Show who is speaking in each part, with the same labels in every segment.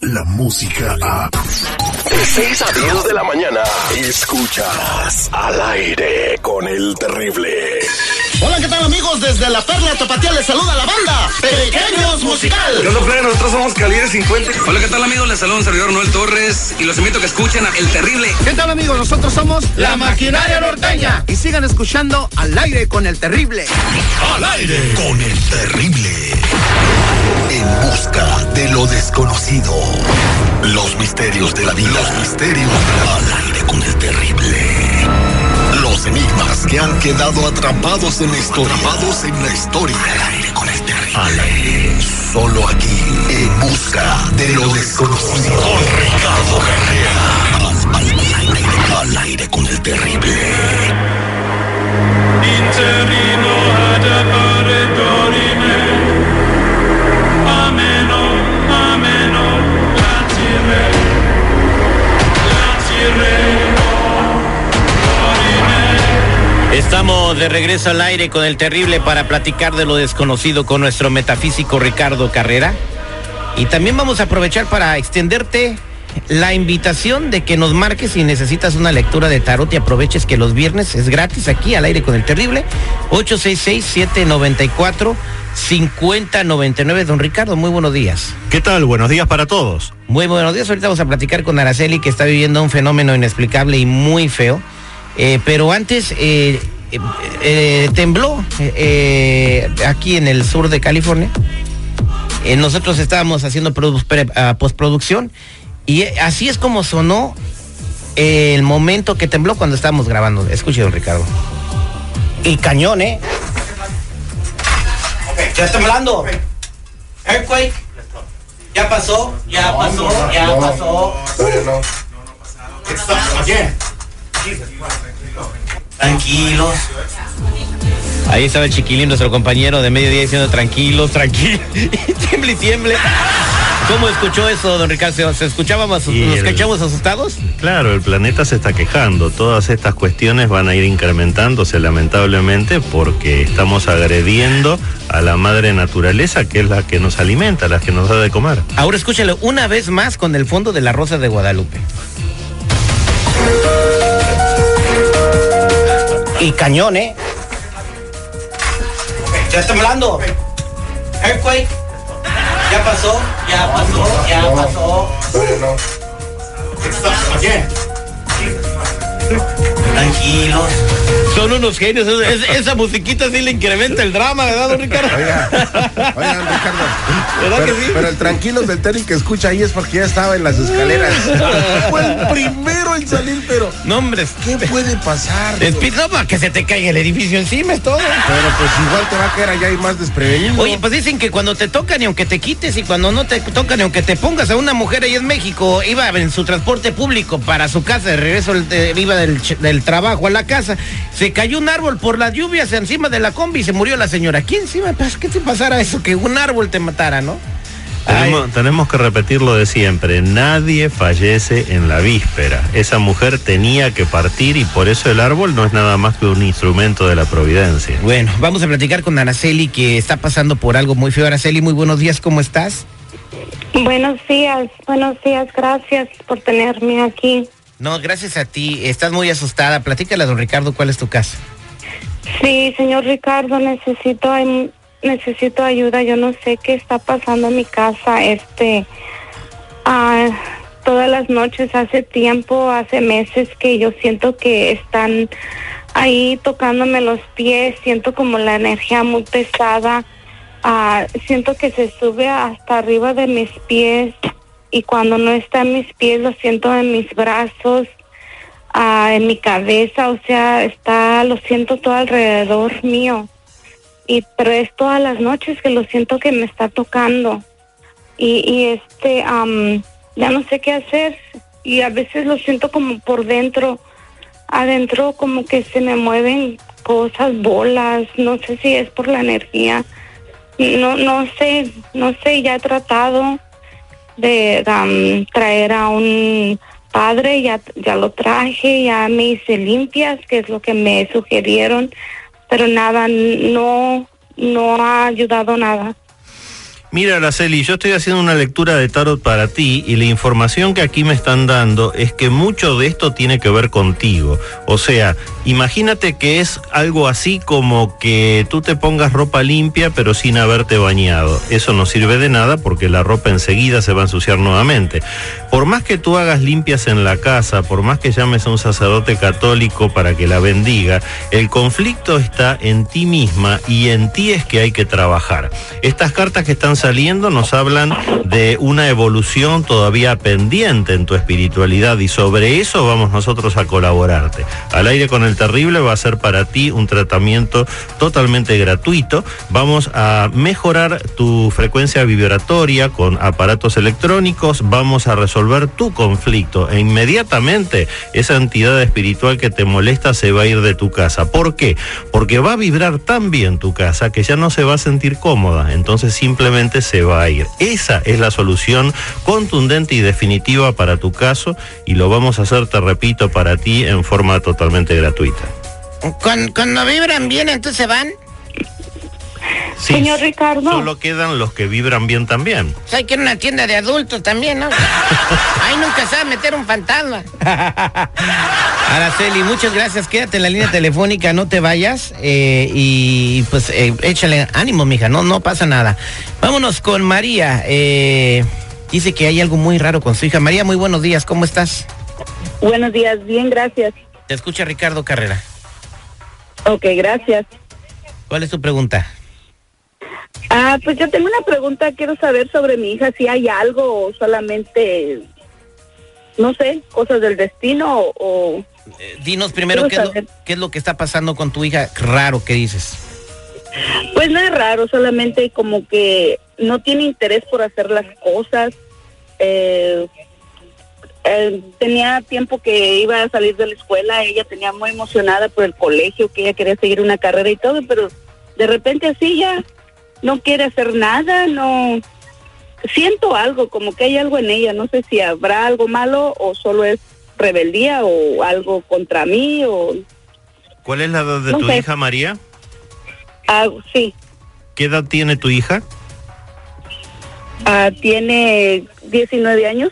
Speaker 1: la música a...
Speaker 2: De 6 a 10 de la mañana, escuchas al aire con el terrible.
Speaker 3: Hola, ¿qué tal amigos? Desde la Perla Tapatía les saluda la banda Pequeños Musical.
Speaker 4: ¿Qué onda, plebe? Nosotros somos Calibre 50.
Speaker 5: Hola, ¿qué tal amigos? Les saluda un servidor Noel Torres y los invito a que escuchen a El Terrible.
Speaker 3: ¿Qué tal amigos? Nosotros somos
Speaker 6: La Maquinaria Norteña.
Speaker 3: y sigan escuchando al aire con el terrible.
Speaker 1: Al aire con el terrible. En busca de lo desconocido. Los misterios de la vida. Los misterios. Al aire con el terrible. Los enigmas que han quedado atrapados en la historia. Atrapados en la historia. Al aire con el terrible. Al aire. Solo aquí. En busca de lo desconocido. Con Ricardo Carrera. Al aire, al aire con el terrible.
Speaker 7: Estamos de regreso al aire con el terrible para platicar de lo desconocido con nuestro metafísico Ricardo Carrera. Y también vamos a aprovechar para extenderte la invitación de que nos marques si necesitas una lectura de tarot y aproveches que los viernes es gratis aquí al aire con el terrible. 866-794-5099. Don Ricardo, muy buenos días.
Speaker 8: ¿Qué tal? Buenos días para todos.
Speaker 7: Muy buenos días. Ahorita vamos a platicar con Araceli, que está viviendo un fenómeno inexplicable y muy feo. Eh, pero antes, eh, eh, eh, tembló eh, aquí en el sur de California. Eh, nosotros estábamos haciendo ah, postproducción y así es como sonó eh, el momento que tembló cuando estábamos grabando. Escuche, don Ricardo. Y cañón, ¿eh? Ya está temblando. Earthquake. Ya pasó, ya pasó, ya pasó. Tranquilos. Ahí estaba el chiquilín, nuestro compañero de mediodía diciendo tranquilos, tranquilos. Y tiemble y tiemble. ¿Cómo escuchó eso, don Ricardo? ¿Se escuchábamos,
Speaker 8: Y
Speaker 7: nos
Speaker 8: el-
Speaker 7: escuchamos asustados?
Speaker 8: Claro, el planeta se está quejando. Todas estas cuestiones van a ir incrementándose lamentablemente porque estamos agrediendo a la madre naturaleza, que es la que nos alimenta, la que nos da de comer.
Speaker 7: Ahora escúchalo una vez más con el fondo de la Rosa de Guadalupe. Y cañón. Ya está temblando. Earthquake. Ya pasó, ya pasó, ya pasó. Tranquilos. Son unos genios. Es- es- esa musiquita sí le incrementa el drama, ¿verdad, don Ricardo?
Speaker 9: Oigan, Ricardo.
Speaker 7: ¿Verdad
Speaker 9: Pero,
Speaker 7: que sí?
Speaker 9: pero el tranquilos del Terry que escucha ahí es porque ya estaba en las escaleras. Fue el primero en salir, pero
Speaker 7: No, hombre.
Speaker 9: ¿qué puede pasar?
Speaker 7: Espi- No, para que se te caiga el edificio encima, es todo.
Speaker 9: Pero pues igual te va a caer allá y más desprevenido.
Speaker 7: Oye, pues dicen que cuando te tocan y aunque te quites y cuando no te tocan y aunque te pongas a una mujer ahí en México, iba en su transporte público para su casa, de regreso de- iba del, ch- del trabajo a la casa, se cayó un árbol por las lluvias encima de la combi y se murió la señora. ¿Quién encima? Pues, ¿Qué te pasara eso? Que un árbol te matara, ¿no?
Speaker 8: Tenemos, tenemos que repetir lo de siempre, nadie fallece en la víspera. Esa mujer tenía que partir y por eso el árbol no es nada más que un instrumento de la providencia.
Speaker 7: Bueno, vamos a platicar con Araceli que está pasando por algo muy feo. Araceli, muy buenos días, ¿cómo estás?
Speaker 10: Buenos días, buenos días, gracias por tenerme aquí.
Speaker 7: No, gracias a ti. Estás muy asustada. Platícale a don Ricardo cuál es tu caso.
Speaker 10: Sí, señor Ricardo, necesito necesito ayuda. Yo no sé qué está pasando en mi casa. Este, ah, todas las noches, hace tiempo, hace meses que yo siento que están ahí tocándome los pies. Siento como la energía muy pesada. Ah, siento que se sube hasta arriba de mis pies y cuando no está en mis pies lo siento en mis brazos, ah, en mi cabeza, o sea, está, lo siento todo alrededor mío. Y pero es todas las noches que lo siento que me está tocando. Y, y este, am, ya no sé qué hacer. Y a veces lo siento como por dentro, adentro como que se me mueven cosas, bolas, no sé si es por la energía. No, no sé, no sé, ya he tratado de am, traer a un padre, ya, ya lo traje, ya me hice limpias, que es lo que me sugirieron, pero nada, no, no ha ayudado nada.
Speaker 8: Mira, Araceli, yo estoy haciendo una lectura de tarot para ti y la información que aquí me están dando es que mucho de esto tiene que ver contigo. O sea, imagínate que es algo así como que tú te pongas ropa limpia pero sin haberte bañado. Eso no sirve de nada porque la ropa enseguida se va a ensuciar nuevamente. Por más que tú hagas limpias en la casa, por más que llames a un sacerdote católico para que la bendiga, el conflicto está en ti misma y en ti es que hay que trabajar. Estas cartas que están saliendo nos hablan de una evolución todavía pendiente en tu espiritualidad y sobre eso vamos nosotros a colaborarte. Al aire con el terrible va a ser para ti un tratamiento totalmente gratuito. Vamos a mejorar tu frecuencia vibratoria con aparatos electrónicos, vamos a resolver tu conflicto e inmediatamente esa entidad espiritual que te molesta se va a ir de tu casa. ¿Por qué? Porque va a vibrar tan bien tu casa que ya no se va a sentir cómoda, entonces simplemente se va a ir. Esa es la solución contundente y definitiva para tu caso y lo vamos a hacer, te repito, para ti en forma totalmente gratuita.
Speaker 7: Cuando, cuando vibran bien, entonces van.
Speaker 8: Sí,
Speaker 10: Señor Ricardo.
Speaker 8: Solo quedan los que vibran bien también.
Speaker 7: O sea, hay que ir a una tienda de adultos también, ¿no? Ahí nunca se va a meter un fantasma. Araceli, muchas gracias. Quédate en la línea telefónica, no te vayas. eh, y pues eh, échale ánimo, mija, no, no pasa nada. Vámonos con María. eh, dice que hay algo muy raro con su hija. María, muy buenos días, ¿cómo estás?
Speaker 10: Buenos días, bien, gracias.
Speaker 7: Te escucha Ricardo Carrera.
Speaker 10: Ok, gracias.
Speaker 7: ¿Cuál es tu pregunta?
Speaker 10: Ah, pues yo tengo una pregunta, quiero saber sobre mi hija, si hay algo o solamente, no sé, cosas del destino o...
Speaker 7: Eh, dinos primero qué es, lo, qué es lo que está pasando con tu hija raro que dices.
Speaker 10: Pues no es raro, solamente como que no tiene interés por hacer las cosas. Eh, eh, tenía tiempo que iba a salir de la escuela, ella tenía muy emocionada por el colegio, que ella quería seguir una carrera y todo, pero de repente así ya no quiere hacer nada, no siento algo, como que hay algo en ella, no sé si habrá algo malo o solo es rebeldía o algo contra mí o
Speaker 8: ¿Cuál es la edad de
Speaker 10: No
Speaker 8: tu
Speaker 10: sé.
Speaker 8: hija, María?
Speaker 10: algo, sí.
Speaker 8: ¿Qué edad tiene tu hija?
Speaker 10: Ah, tiene 19 años.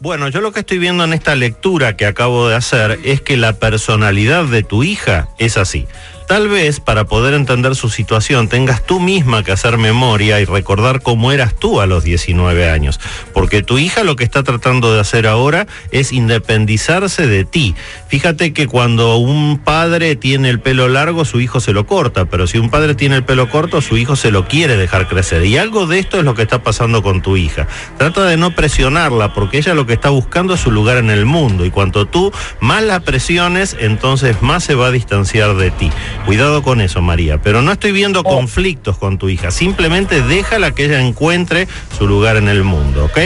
Speaker 8: Bueno, yo lo que estoy viendo en esta lectura que acabo de hacer es que la personalidad de tu hija es así. Tal vez para poder entender su situación tengas tú misma que hacer memoria y recordar cómo eras tú a los 19 años. Porque tu hija lo que está tratando de hacer ahora es independizarse de ti. Fíjate que cuando un padre tiene el pelo largo, su hijo se lo corta. Pero si un padre tiene el pelo corto, su hijo se lo quiere dejar crecer. Y algo de esto es lo que está pasando con tu hija. Trata de no presionarla porque ella lo que está buscando es su lugar en el mundo. Y cuanto tú más la presiones, entonces más se va a distanciar de ti. Cuidado con eso, María. Pero no estoy viendo conflictos con tu hija. Simplemente déjala que ella encuentre su lugar en el mundo, ¿ok?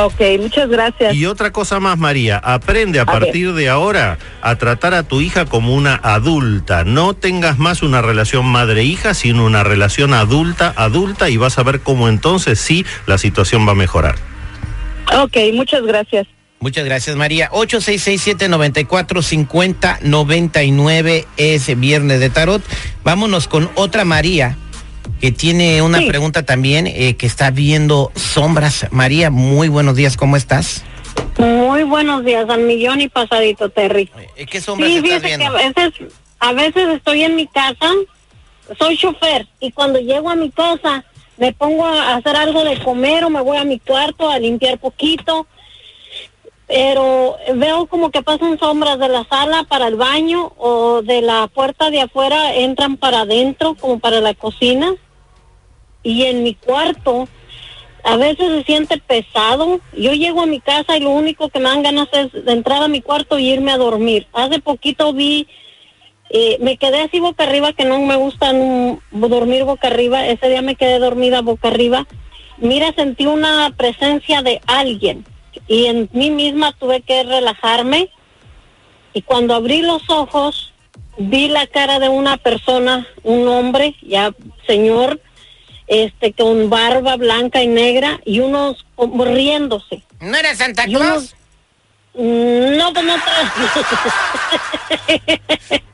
Speaker 10: Ok, muchas gracias.
Speaker 8: Y otra cosa más, María, aprende a,
Speaker 10: A ver.
Speaker 8: partir de ahora a tratar a tu hija como una adulta. No tengas más una relación madre-hija, sino una relación adulta-adulta y vas a ver cómo entonces sí la situación va a mejorar.
Speaker 10: Ok, muchas gracias.
Speaker 7: Muchas gracias, María. 8667-945099 es viernes de tarot. Vámonos con otra María que tiene una
Speaker 10: Sí.
Speaker 7: pregunta también eh, que está viendo sombras. María, muy buenos días, ¿cómo estás?
Speaker 11: Muy buenos días, al millón y pasadito, Terry.
Speaker 7: Eh, ¿Qué sombras
Speaker 11: Sí,
Speaker 7: estás
Speaker 11: fíjate que a
Speaker 7: viendo?
Speaker 11: veces, a veces estoy en mi casa, soy chofer, y cuando llego a mi casa me pongo a hacer algo de comer o me voy a mi cuarto a limpiar poquito, pero veo como que pasan sombras de la sala para el baño o de la puerta de afuera entran para adentro como para la cocina y en mi cuarto a veces se siente pesado. Yo llego a mi casa y lo único que me dan ganas es de entrar a mi cuarto y irme a dormir. Hace poquito vi, eh, me quedé así boca arriba, que no me gusta dormir boca arriba. Ese día me quedé dormida boca arriba. Mira, sentí una presencia de alguien y en mí misma tuve que relajarme. Y cuando abrí los ojos, vi la cara de una persona, un hombre, ya señor, este con barba blanca y negra y unos como riéndose.
Speaker 7: ¿No era Santa
Speaker 11: Y unos- No, pues no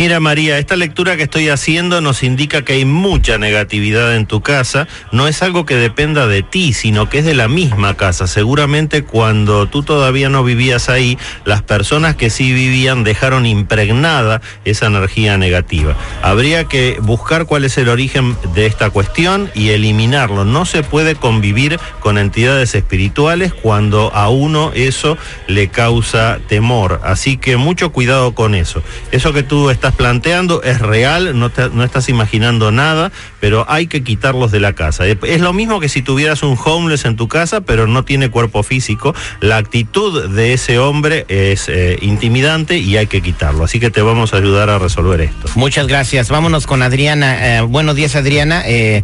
Speaker 8: Mira María, esta lectura que estoy haciendo nos indica que hay mucha negatividad en tu casa. No es algo que dependa de ti, sino que es de la misma casa. Seguramente cuando tú todavía no vivías ahí, las personas que sí vivían dejaron impregnada esa energía negativa. Habría que buscar cuál es el origen de esta cuestión y eliminarlo. No se puede convivir con entidades espirituales cuando a uno eso le causa temor. Así que mucho cuidado con eso. Eso que tú estás planteando es real, no, te- estás imaginando nada, pero hay que quitarlos de la casa. Es lo mismo que si tuvieras un homeless en tu casa, pero no tiene cuerpo físico. La actitud de ese hombre es eh, intimidante y hay que quitarlo. Así que te vamos a ayudar a resolver esto.
Speaker 7: Muchas gracias. Vámonos con Adriana. Eh, buenos días, Adriana. Eh,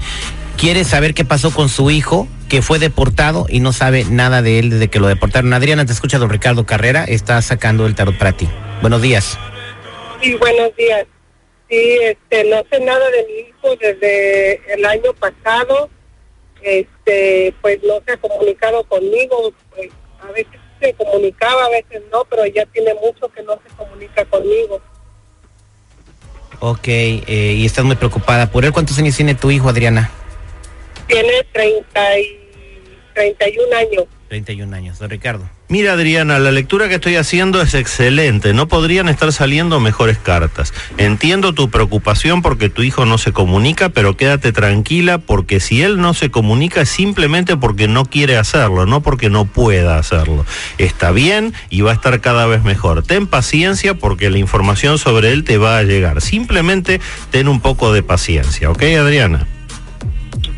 Speaker 7: quiere saber qué pasó con su hijo que fue deportado y no sabe nada de él desde que lo deportaron. Adriana, te escucha don Ricardo Carrera. Está sacando el tarot para ti. Buenos días.
Speaker 12: Sí, buenos días. Sí, este, no sé nada de mi hijo desde el año pasado. Este, pues no se ha comunicado conmigo. Pues, a veces se comunicaba, a veces no, pero ya tiene mucho que no se comunica conmigo.
Speaker 7: Ok, eh, y estás muy preocupada por él. ¿Cuántos años tiene tu hijo, Adriana?
Speaker 12: Tiene 30 y 31 años.
Speaker 7: 31 años, don Ricardo.
Speaker 8: Mira Adriana, la lectura que estoy haciendo es excelente, no podrían estar saliendo mejores cartas. Entiendo tu preocupación porque tu hijo no se comunica, pero quédate tranquila porque si él no se comunica es simplemente porque no quiere hacerlo, no porque no pueda hacerlo. Está bien y va a estar cada vez mejor. Ten paciencia porque la información sobre él te va a llegar. Simplemente ten un poco de paciencia, ¿ok Adriana?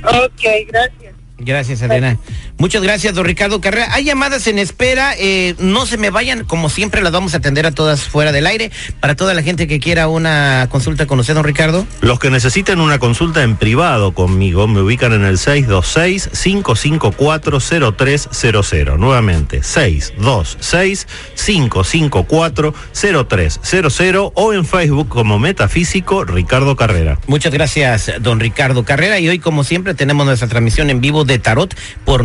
Speaker 12: Ok, gracias.
Speaker 7: Gracias, Adriana. Muchas gracias, don Ricardo Carrera. Hay llamadas en espera, eh, no se me vayan, como siempre las vamos a atender a todas fuera del aire. Para toda la gente que quiera una consulta con usted, don Ricardo.
Speaker 8: Los que necesiten una consulta en privado conmigo me ubican en el 626-554-0300. Nuevamente, 626-554-0300 o en Facebook como Metafísico Ricardo Carrera.
Speaker 7: Muchas gracias, don Ricardo Carrera. Y hoy, como siempre, tenemos nuestra transmisión en vivo de Tarot por